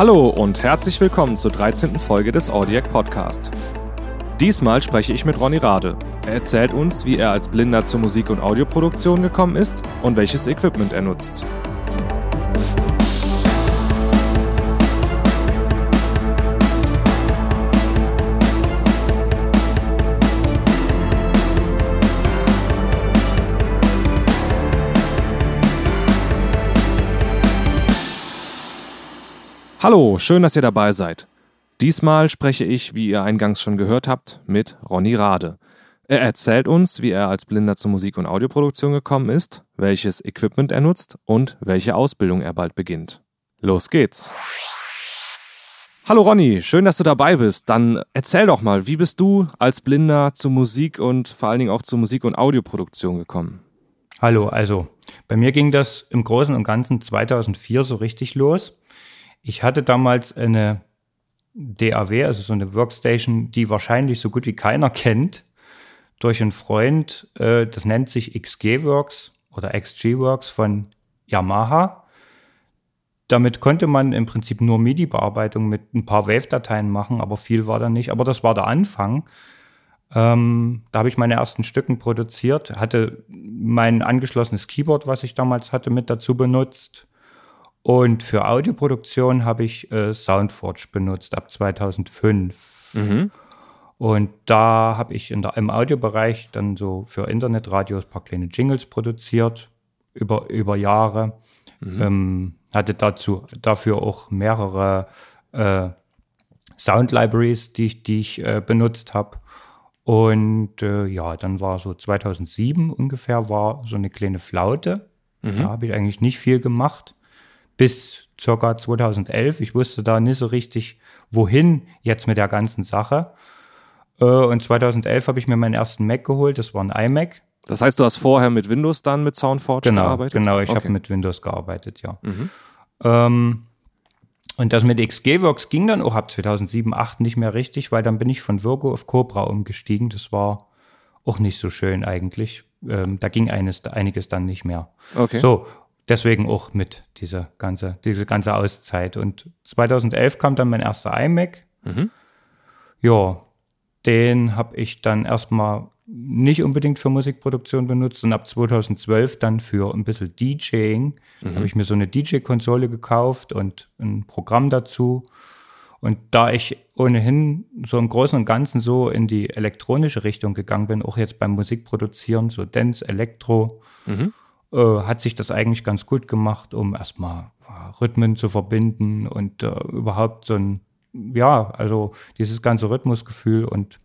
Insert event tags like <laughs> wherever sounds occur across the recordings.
Hallo und herzlich willkommen zur 13. Folge des Audiac Podcast. Diesmal spreche ich mit Ronny Rade. Er erzählt uns, wie er als Blinder zur Musik- und Audioproduktion gekommen ist und welches Equipment er nutzt. Hallo, schön, dass ihr dabei seid. Diesmal spreche ich, wie ihr eingangs schon gehört habt, mit Ronny Rade. Er erzählt uns, wie er als Blinder zur Musik- und Audioproduktion gekommen ist, welches Equipment er nutzt und welche Ausbildung er bald beginnt. Los geht's! Hallo Ronny, schön, dass du dabei bist. Dann erzähl doch mal, wie bist du als Blinder zu Musik und vor allen Dingen auch zur Musik- und Audioproduktion gekommen? Hallo, also bei mir ging das im Großen und Ganzen 2004 so richtig los. Ich hatte damals eine DAW, also so eine Workstation, die wahrscheinlich so gut wie keiner kennt, durch einen Freund. Äh, das nennt sich XG Works oder XG Works von Yamaha. Damit konnte man im Prinzip nur MIDI-Bearbeitung mit ein paar Wave-Dateien machen, aber viel war da nicht. Aber das war der Anfang. Ähm, da habe ich meine ersten Stücken produziert, hatte mein angeschlossenes Keyboard, was ich damals hatte, mit dazu benutzt und für Audioproduktion habe ich äh, Soundforge benutzt ab 2005. Mhm. Und da habe ich in der, im Audiobereich dann so für Internetradios ein paar kleine Jingles produziert über, über Jahre. Mhm. Ähm, hatte dazu, dafür auch mehrere äh, Sound Libraries, die ich, die ich äh, benutzt habe. Und äh, ja, dann war so 2007 ungefähr war so eine kleine Flaute. Mhm. Da habe ich eigentlich nicht viel gemacht bis circa 2011. Ich wusste da nicht so richtig, wohin jetzt mit der ganzen Sache. Äh, und 2011 habe ich mir meinen ersten Mac geholt. Das war ein iMac. Das heißt, du hast vorher mit Windows dann mit SoundForge genau, gearbeitet? Genau, ich okay. habe mit Windows gearbeitet, ja. Mhm. Ähm, und das mit XGWorks ging dann auch ab 2007, 2008 nicht mehr richtig, weil dann bin ich von Virgo auf Cobra umgestiegen. Das war auch nicht so schön eigentlich. Ähm, da ging eines, einiges dann nicht mehr. Okay. So, deswegen auch mit dieser ganze, diese ganze Auszeit. Und 2011 kam dann mein erster iMac. Mhm. Ja, den habe ich dann erstmal nicht unbedingt für Musikproduktion benutzt und ab 2012 dann für ein bisschen DJing. Mhm. habe ich mir so eine DJ-Konsole gekauft und ein Programm dazu. Und da ich ohnehin so im Großen und Ganzen so in die elektronische Richtung gegangen bin, auch jetzt beim Musikproduzieren, so Dance, Elektro, mhm äh, hat sich das eigentlich ganz gut gemacht, um erstmal äh, Rhythmen zu verbinden und äh, überhaupt so ein, ja, also dieses ganze Rhythmusgefühl und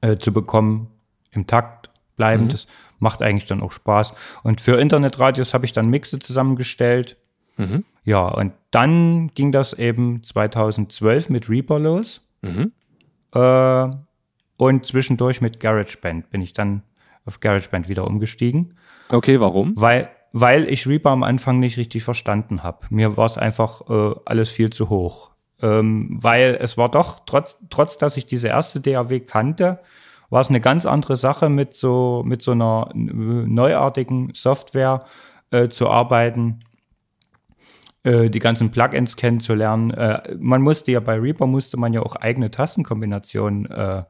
äh, zu bekommen, im Takt bleiben, mhm. das macht eigentlich dann auch Spaß. Und für Internetradios habe ich dann Mixe zusammengestellt. Mhm. Ja, und dann ging das eben 2012 mit Reaper los. Mhm. Äh, und zwischendurch mit GarageBand bin ich dann auf GarageBand wieder umgestiegen. Okay, warum? Weil, weil ich Reaper am Anfang nicht richtig verstanden habe. Mir war es einfach äh, alles viel zu hoch. Ähm, weil es war doch, trotz, trotz dass ich diese erste DAW kannte, war es eine ganz andere Sache, mit so, mit so einer neuartigen Software äh, zu arbeiten, äh, die ganzen Plugins kennenzulernen. Äh, man musste ja bei Reaper musste man ja auch eigene Tastenkombinationen äh,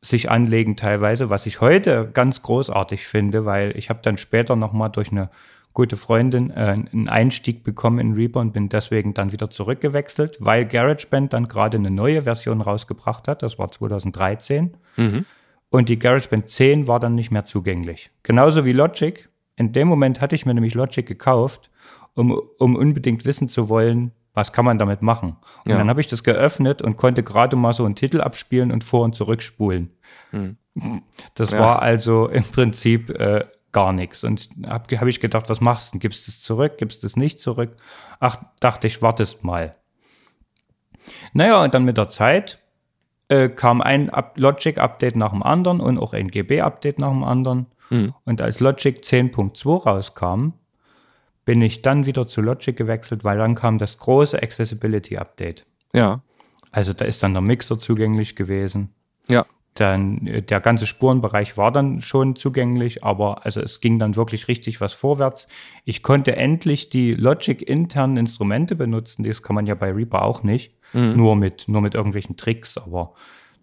sich anlegen teilweise, was ich heute ganz großartig finde, weil ich habe dann später nochmal durch eine gute Freundin äh, einen Einstieg bekommen in Reaper und bin deswegen dann wieder zurückgewechselt, weil GarageBand dann gerade eine neue Version rausgebracht hat, das war 2013. Mhm. Und die GarageBand 10 war dann nicht mehr zugänglich. Genauso wie Logic. In dem Moment hatte ich mir nämlich Logic gekauft, um, um unbedingt wissen zu wollen, was kann man damit machen? Und ja. dann habe ich das geöffnet und konnte gerade mal so einen Titel abspielen und vor- und zurückspulen. Hm. Das ja. war also im Prinzip äh, gar nichts. Und habe hab ich gedacht, was machst du? Gibst du es zurück? Gibst du es nicht zurück? Ach, dachte ich, wartest mal. Naja, und dann mit der Zeit äh, kam ein Logic-Update nach dem anderen und auch ein GB-Update nach dem anderen. Mhm. Und als Logic 10.2 rauskam, bin ich dann wieder zu Logic gewechselt, weil dann kam das große Accessibility Update. Ja. Also da ist dann der Mixer zugänglich gewesen. Ja. dann äh, der ganze Spurenbereich war dann schon zugänglich, aber also es ging dann wirklich richtig was vorwärts. Ich konnte endlich die Logic internen Instrumente benutzen, das kann man ja bei Reaper auch nicht, mhm. nur mit nur mit irgendwelchen Tricks, aber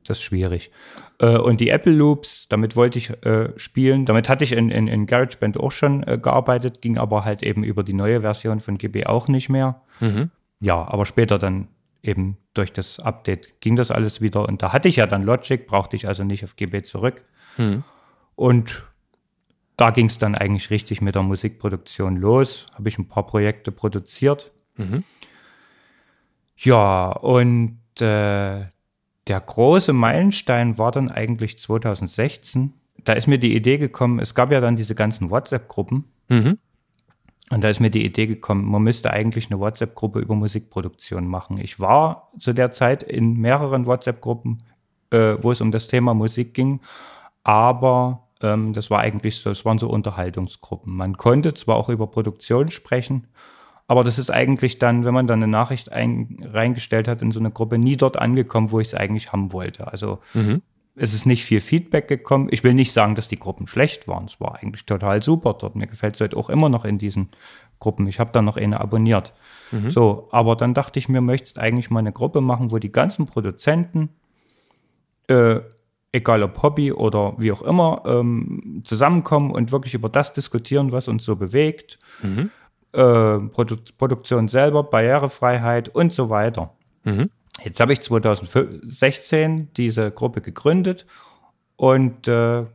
das ist schwierig. Äh, und die Apple Loops, damit wollte ich äh, spielen. Damit hatte ich in, in, in GarageBand auch schon äh, gearbeitet, ging aber halt eben über die neue Version von GB auch nicht mehr. Mhm. Ja, aber später dann eben durch das Update ging das alles wieder. Und da hatte ich ja dann Logic, brauchte ich also nicht auf GB zurück. Mhm. Und da ging es dann eigentlich richtig mit der Musikproduktion los. Habe ich ein paar Projekte produziert. Mhm. Ja, und äh, der große Meilenstein war dann eigentlich 2016. Da ist mir die Idee gekommen, es gab ja dann diese ganzen WhatsApp-Gruppen. Mhm. Und da ist mir die Idee gekommen, man müsste eigentlich eine WhatsApp-Gruppe über Musikproduktion machen. Ich war zu der Zeit in mehreren WhatsApp-Gruppen, äh, wo es um das Thema Musik ging, aber ähm, das war eigentlich so, es waren so Unterhaltungsgruppen. Man konnte zwar auch über Produktion sprechen, aber das ist eigentlich dann, wenn man dann eine Nachricht ein, reingestellt hat in so eine Gruppe, nie dort angekommen, wo ich es eigentlich haben wollte. Also mhm. es ist nicht viel Feedback gekommen. Ich will nicht sagen, dass die Gruppen schlecht waren. Es war eigentlich total super dort. Mir gefällt es halt auch immer noch in diesen Gruppen. Ich habe da noch eine abonniert. Mhm. So, aber dann dachte ich mir, möchtest eigentlich mal eine Gruppe machen, wo die ganzen Produzenten, äh, egal ob Hobby oder wie auch immer, ähm, zusammenkommen und wirklich über das diskutieren, was uns so bewegt. Mhm äh, Produ Produktion selber, Barrierefreiheit und so weiter. Mhm. Jetzt habe ich 2016 diese Gruppe gegründet und äh,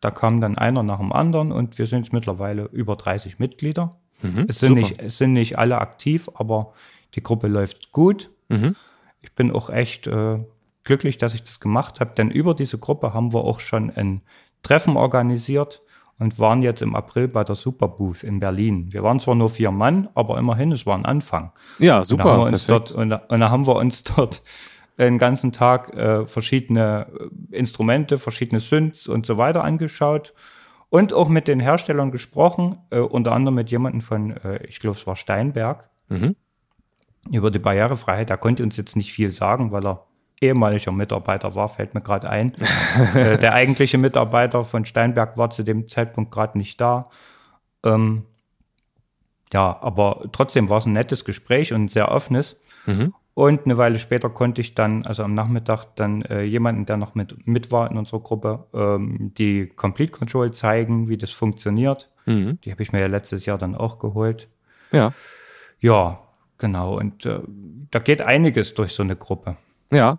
da kam dann einer nach dem anderen und wir sind mittlerweile über 30 Mitglieder. Mhm, es, sind nicht, es sind nicht alle aktiv, aber die Gruppe läuft gut. Mhm. Ich bin auch echt äh, glücklich, dass ich das gemacht habe, denn über diese Gruppe haben wir auch schon ein Treffen organisiert und waren jetzt im April bei der Superbooth in Berlin. Wir waren zwar nur vier Mann, aber immerhin, es war ein Anfang. Ja, super. Und da, dort, und, da, und da haben wir uns <laughs> dort den ganzen Tag äh, verschiedene äh, Instrumente, verschiedene Synths und so weiter angeschaut und auch mit den Herstellern gesprochen, äh, unter anderem mit jemandem von, äh, ich glaube, es war Steinberg, mhm. über die Barrierefreiheit. Da konnte uns jetzt nicht viel sagen, weil er ehemaliger Mitarbeiter war, fällt mir gerade ein. <laughs> äh, der eigentliche Mitarbeiter von Steinberg war zu dem Zeitpunkt gerade nicht da. Ähm, ja, aber trotzdem war es ein nettes Gespräch und ein sehr offenes. Mhm. Und eine Weile später konnte ich dann, also am Nachmittag, dann äh, jemanden, der noch mit, mit war in unserer Gruppe, ähm, die Complete Control zeigen, wie das funktioniert. Mhm. Die habe ich mir ja letztes Jahr dann auch geholt. Ja. Ja, genau. Und äh, da geht einiges durch so eine Gruppe. Ja, ja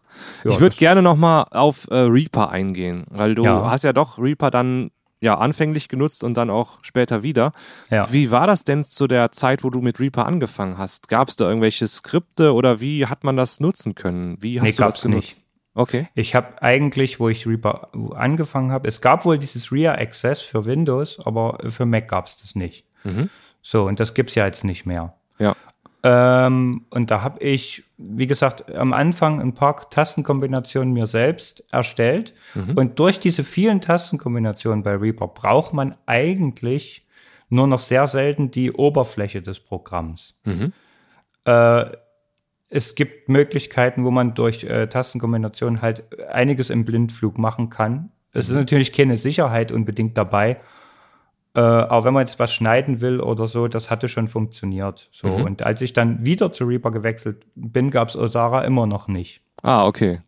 ich würde gerne nochmal auf äh, Reaper eingehen, weil du ja. hast ja doch Reaper dann ja anfänglich genutzt und dann auch später wieder. Ja. Wie war das denn zu der Zeit, wo du mit Reaper angefangen hast? Gab es da irgendwelche Skripte oder wie hat man das nutzen können? Wie hast nee, du das genutzt? Nicht. Okay. Ich habe eigentlich, wo ich Reaper angefangen habe, es gab wohl dieses RIA Access für Windows, aber für Mac gab es das nicht. Mhm. So, und das gibt es ja jetzt nicht mehr. Ja. Ähm, und da habe ich, wie gesagt, am Anfang ein paar Tastenkombinationen mir selbst erstellt. Mhm. Und durch diese vielen Tastenkombinationen bei Reaper braucht man eigentlich nur noch sehr selten die Oberfläche des Programms. Mhm. Äh, es gibt Möglichkeiten, wo man durch äh, Tastenkombinationen halt einiges im Blindflug machen kann. Es mhm. ist natürlich keine Sicherheit unbedingt dabei, äh, auch wenn man jetzt was schneiden will oder so, das hatte schon funktioniert. So. Mhm. Und als ich dann wieder zu Reaper gewechselt bin, gab es Osara immer noch nicht. Ah, okay.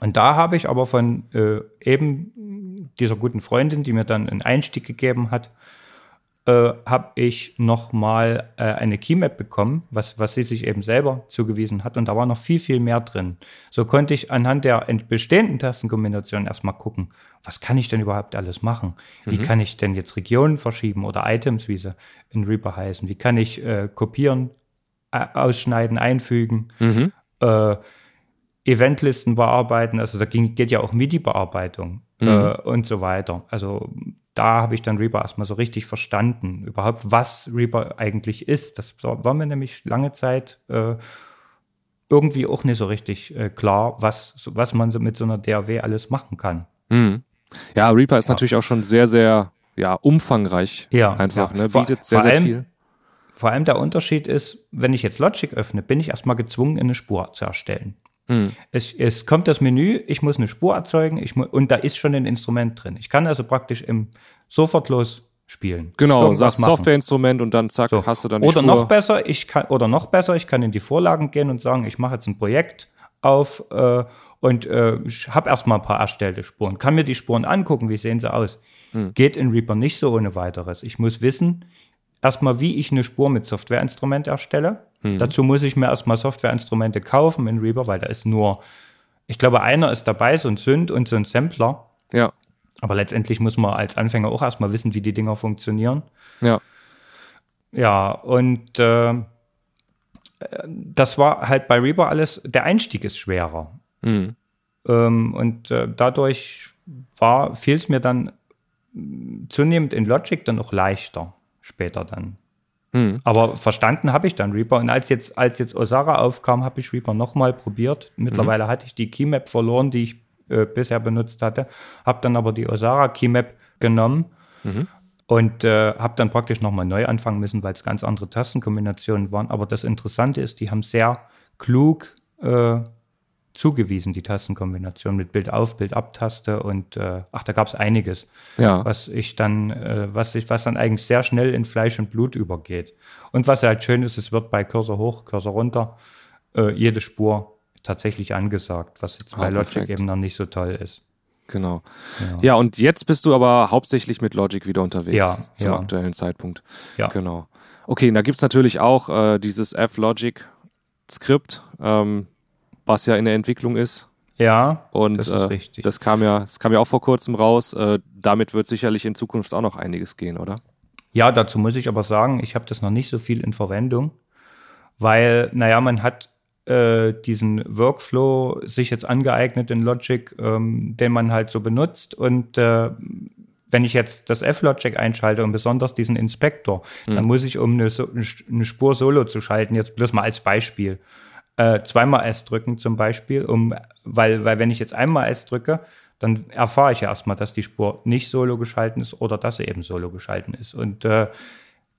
Und da habe ich aber von äh, eben dieser guten Freundin, die mir dann einen Einstieg gegeben hat, äh, habe ich nochmal äh, eine Keymap bekommen, was, was sie sich eben selber zugewiesen hat. Und da war noch viel, viel mehr drin. So konnte ich anhand der bestehenden Tastenkombinationen erstmal gucken, was kann ich denn überhaupt alles machen? Wie mhm. kann ich denn jetzt Regionen verschieben oder Items, wie sie in Reaper heißen? Wie kann ich äh, kopieren, ausschneiden, einfügen? Mhm. Äh, Eventlisten bearbeiten, also da ging, geht ja auch MIDI-Bearbeitung mhm. äh, und so weiter. Also da habe ich dann Reaper erstmal so richtig verstanden, überhaupt, was Reaper eigentlich ist. Das war mir nämlich lange Zeit äh, irgendwie auch nicht so richtig äh, klar, was, was man so mit so einer DAW alles machen kann. Mhm. Ja, Reaper ist ja. natürlich auch schon sehr, sehr ja, umfangreich. Ja, einfach, ja. ne? bietet vor, sehr, vor sehr allem, viel. Vor allem der Unterschied ist, wenn ich jetzt Logic öffne, bin ich erstmal gezwungen, eine Spur zu erstellen. Mhm. Es, es, kommt das Menü, ich muss eine Spur erzeugen ich und da ist schon ein Instrument drin. Ich kann also praktisch im sofortlos spielen. Genau, sagst Softwareinstrument und dann zack, so. hast du dann die Oder Spur. noch besser, ich kann oder noch besser, ich kann in die Vorlagen gehen und sagen, ich mache jetzt ein Projekt auf äh, und äh, habe erstmal ein paar erstellte Spuren. Kann mir die Spuren angucken, wie sehen sie aus. Hm. Geht in Reaper nicht so ohne weiteres. Ich muss wissen, erstmal, wie ich eine Spur mit Softwareinstrument erstelle. Hm. Dazu muss ich mir erstmal Softwareinstrumente kaufen in Reaper, weil da ist nur, ich glaube, einer ist dabei, so ein Synth und so ein Sampler. Ja. Aber letztendlich muss man als Anfänger auch erstmal wissen, wie die Dinger funktionieren. Ja. Ja, und äh, das war halt bei Reaper alles, der Einstieg ist schwerer. Mhm. Ähm, und äh, dadurch war, fiel es mir dann zunehmend in Logic dann auch leichter später dann. Mhm. Aber verstanden habe ich dann Reaper. Und als jetzt, als jetzt Osara aufkam, habe ich Reaper nochmal probiert. Mittlerweile mhm. hatte ich die Keymap verloren, die ich äh, bisher benutzt hatte. Habe dann aber die Osara Keymap genommen mhm. und äh, habe dann praktisch nochmal neu anfangen müssen, weil es ganz andere Tastenkombinationen waren. Aber das Interessante ist, die haben sehr klug äh, zugewiesen, die Tastenkombination mit Bild auf, Bild ab Taste und äh, ach, da gab es einiges, ja. was ich dann, äh, was ich, was dann eigentlich sehr schnell in Fleisch und Blut übergeht. Und was halt schön ist, es wird bei Cursor hoch, Cursor runter, äh, jede Spur tatsächlich angesagt, was jetzt ah, bei Logic perfekt. eben noch nicht so toll ist. Genau. Ja. ja. und jetzt bist du aber hauptsächlich mit Logic wieder unterwegs ja, zum ja. aktuellen Zeitpunkt. Ja. Genau. Okay, da gibt es natürlich auch äh, dieses F-Logic-Skript, ähm, was ja in der Entwicklung ist. Ja, und das, äh, das kam ja, das kam ja auch vor kurzem raus. Äh, damit wird sicherlich in Zukunft auch noch einiges gehen, oder? Ja, dazu muss ich aber sagen, ich habe das noch nicht so viel in Verwendung, weil, naja, man hat äh, diesen Workflow sich jetzt angeeignet in Logic, ähm, den man halt so benutzt. Und äh, wenn ich jetzt das F-Logic einschalte und besonders diesen Inspektor, hm. dann muss ich, um eine, eine Spur solo zu schalten, jetzt bloß mal als Beispiel, äh, zweimal S drücken zum Beispiel, um, weil, weil wenn ich jetzt einmal S drücke, dann erfahre ich ja erstmal, dass die Spur nicht solo geschalten ist oder dass sie eben solo geschalten ist. Und äh,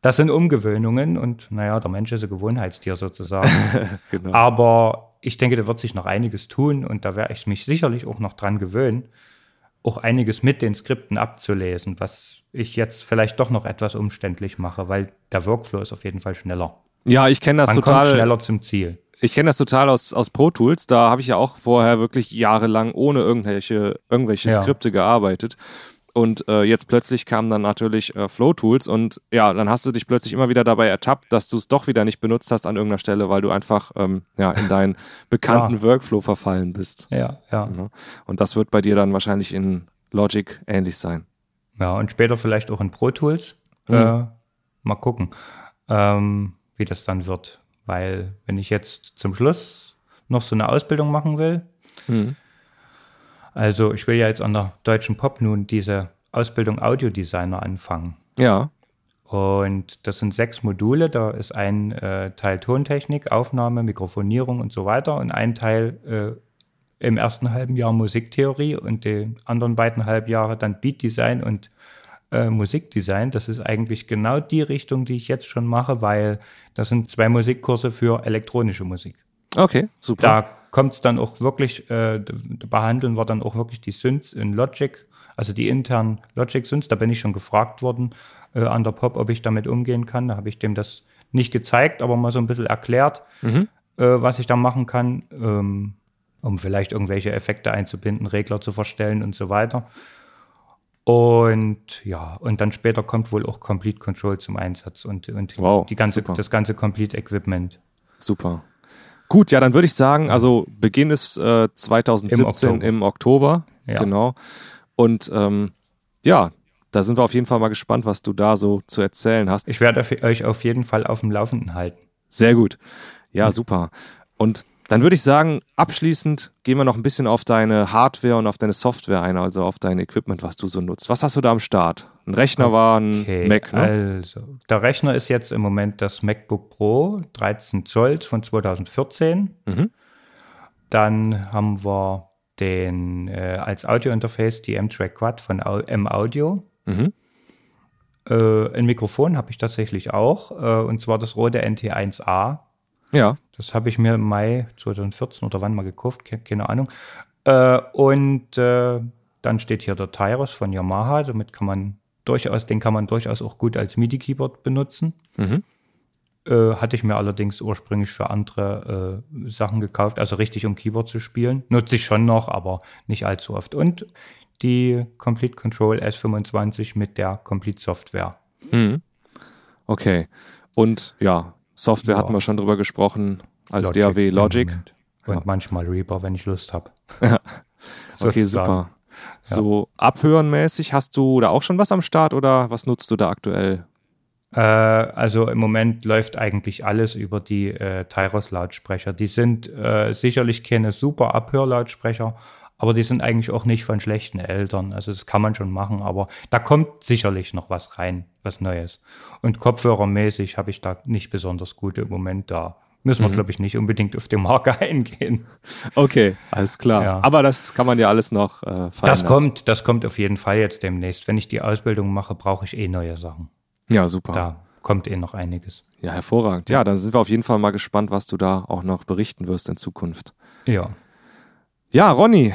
das sind Umgewöhnungen und naja, der Mensch ist ein Gewohnheitstier sozusagen. <laughs> genau. Aber ich denke, da wird sich noch einiges tun und da werde ich mich sicherlich auch noch dran gewöhnen, auch einiges mit den Skripten abzulesen, was ich jetzt vielleicht doch noch etwas umständlich mache, weil der Workflow ist auf jeden Fall schneller. Ja, ich kenne das Man total. Kommt schneller zum Ziel ich kenne das total aus, aus Pro Tools. Da habe ich ja auch vorher wirklich jahrelang ohne irgendwelche, irgendwelche ja. Skripte gearbeitet. Und äh, jetzt plötzlich kamen dann natürlich äh, Flow Tools und ja, dann hast du dich plötzlich immer wieder dabei ertappt, dass du es doch wieder nicht benutzt hast an irgendeiner Stelle, weil du einfach ähm, ja, in deinen <laughs> bekannten ja. Workflow verfallen bist. Ja, ja. Und das wird bei dir dann wahrscheinlich in Logic ähnlich sein. Ja, und später vielleicht auch in Pro Tools. Mhm. Äh, mal gucken, ähm, wie das dann wird. Weil wenn ich jetzt zum Schluss noch so eine Ausbildung machen will, mhm. also ich will ja jetzt an der Deutschen Pop nun diese Ausbildung Audiodesigner anfangen. Ja. Und das sind sechs Module. Da ist ein äh, Teil Tontechnik, Aufnahme, Mikrofonierung und so weiter und ein Teil äh, im ersten halben Jahr Musiktheorie und die anderen beiden Halbjahre dann Beatdesign und äh, Musikdesign. Das ist eigentlich genau die Richtung, die ich jetzt schon mache, weil das sind zwei Musikkurse für elektronische Musik. Okay, super. Da kommt es dann auch wirklich, äh, behandeln wir dann auch wirklich die Synths in Logic, also die internen Logic-Synths. Da bin ich schon gefragt worden äh, an der Pop, ob ich damit umgehen kann. Da habe ich dem das nicht gezeigt, aber mal so ein bisschen erklärt, mhm. äh, was ich da machen kann, ähm, um vielleicht irgendwelche Effekte einzubinden, Regler zu verstellen und so weiter. Und ja, und dann später kommt wohl auch Complete Control zum Einsatz und, und wow, die ganze, das ganze Complete Equipment. Super. Gut, ja, dann würde ich sagen, also Beginn ist äh, 2017 Im Oktober. Im Oktober ja. Genau. Und ähm, ja, da sind wir auf jeden Fall mal gespannt, was du da so zu erzählen hast. Ich werde euch auf jeden Fall auf dem Laufenden halten. Sehr gut. Ja, super. Und dann würde ich sagen, abschließend gehen wir noch ein bisschen auf deine Hardware und auf deine Software ein, also auf dein Equipment, was du so nutzt. Was hast du da am Start? Ein Rechner war ein okay, Mac, ne? Also, der Rechner ist jetzt im Moment das MacBook Pro 13 Zoll von 2014. Mhm. Dann haben wir den äh, als Audiointerface die M-Track Quad von M-Audio. Mhm. Äh, ein Mikrofon habe ich tatsächlich auch, äh, und zwar das Rode NT1A ja. Das habe ich mir im Mai 2014 oder wann mal gekauft, keine Ahnung. Äh, und äh, dann steht hier der Tyrus von Yamaha. Damit kann man durchaus, den kann man durchaus auch gut als MIDI-Keyboard benutzen. Mhm. Äh, hatte ich mir allerdings ursprünglich für andere äh, Sachen gekauft, also richtig um Keyboard zu spielen. Nutze ich schon noch, aber nicht allzu oft. Und die Complete Control S25 mit der Complete Software. Mhm. Okay. Und ja, Software ja. hatten wir schon drüber gesprochen, als Logic DAW Logic. Und ja. manchmal Reaper, wenn ich Lust habe. Ja. <laughs> <laughs> Okay, super. So abhörenmäßig hast du da auch schon was am Start oder was nutzt du da aktuell? Äh, also im Moment läuft eigentlich alles über die äh, Tyros-Lautsprecher. Die sind äh, sicherlich keine super Abhörlautsprecher, aber die sind eigentlich auch nicht von schlechten Eltern. Also das kann man schon machen, aber da kommt sicherlich noch was rein, was Neues. Und kopfhörermäßig habe ich da nicht besonders gute im Moment da. Müssen wir, mhm. glaube ich, nicht unbedingt auf die Marke <laughs> eingehen. Okay, alles klar. Ja. Aber das kann man ja alles noch äh, Das kommt, das kommt auf jeden Fall jetzt demnächst. Wenn ich die Ausbildung mache, brauche ich eh neue Sachen. Ja, super. Da kommt eh noch einiges. Ja, hervorragend. Ja, dann sind wir auf jeden Fall mal gespannt, was du da auch noch berichten wirst in Zukunft. Ja. Ja, Ronny,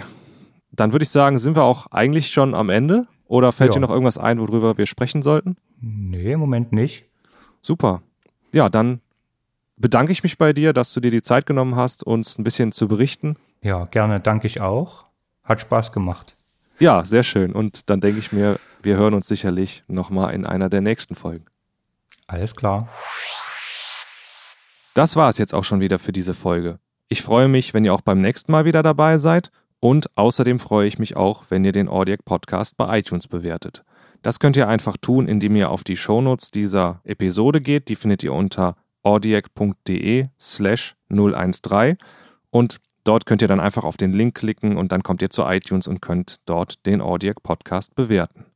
dann würde ich sagen, sind wir auch eigentlich schon am Ende? Oder fällt ja. dir noch irgendwas ein, worüber wir sprechen sollten? Nee, im Moment nicht. Super. Ja, dann bedanke ich mich bei dir, dass du dir die Zeit genommen hast, uns ein bisschen zu berichten. Ja, gerne, danke ich auch. Hat Spaß gemacht. Ja, sehr schön. Und dann denke ich mir, wir hören uns sicherlich nochmal in einer der nächsten Folgen. Alles klar. Das war es jetzt auch schon wieder für diese Folge. Ich freue mich, wenn ihr auch beim nächsten Mal wieder dabei seid und außerdem freue ich mich auch, wenn ihr den Audiac Podcast bei iTunes bewertet. Das könnt ihr einfach tun, indem ihr auf die Shownotes dieser Episode geht. Die findet ihr unter audiac.de slash 013 und dort könnt ihr dann einfach auf den Link klicken und dann kommt ihr zu iTunes und könnt dort den Audiac Podcast bewerten.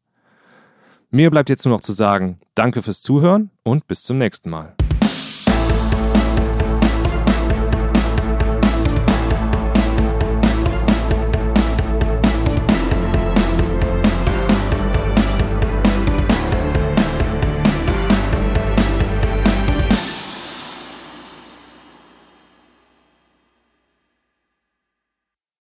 Mir bleibt jetzt nur noch zu sagen, danke fürs Zuhören und bis zum nächsten Mal.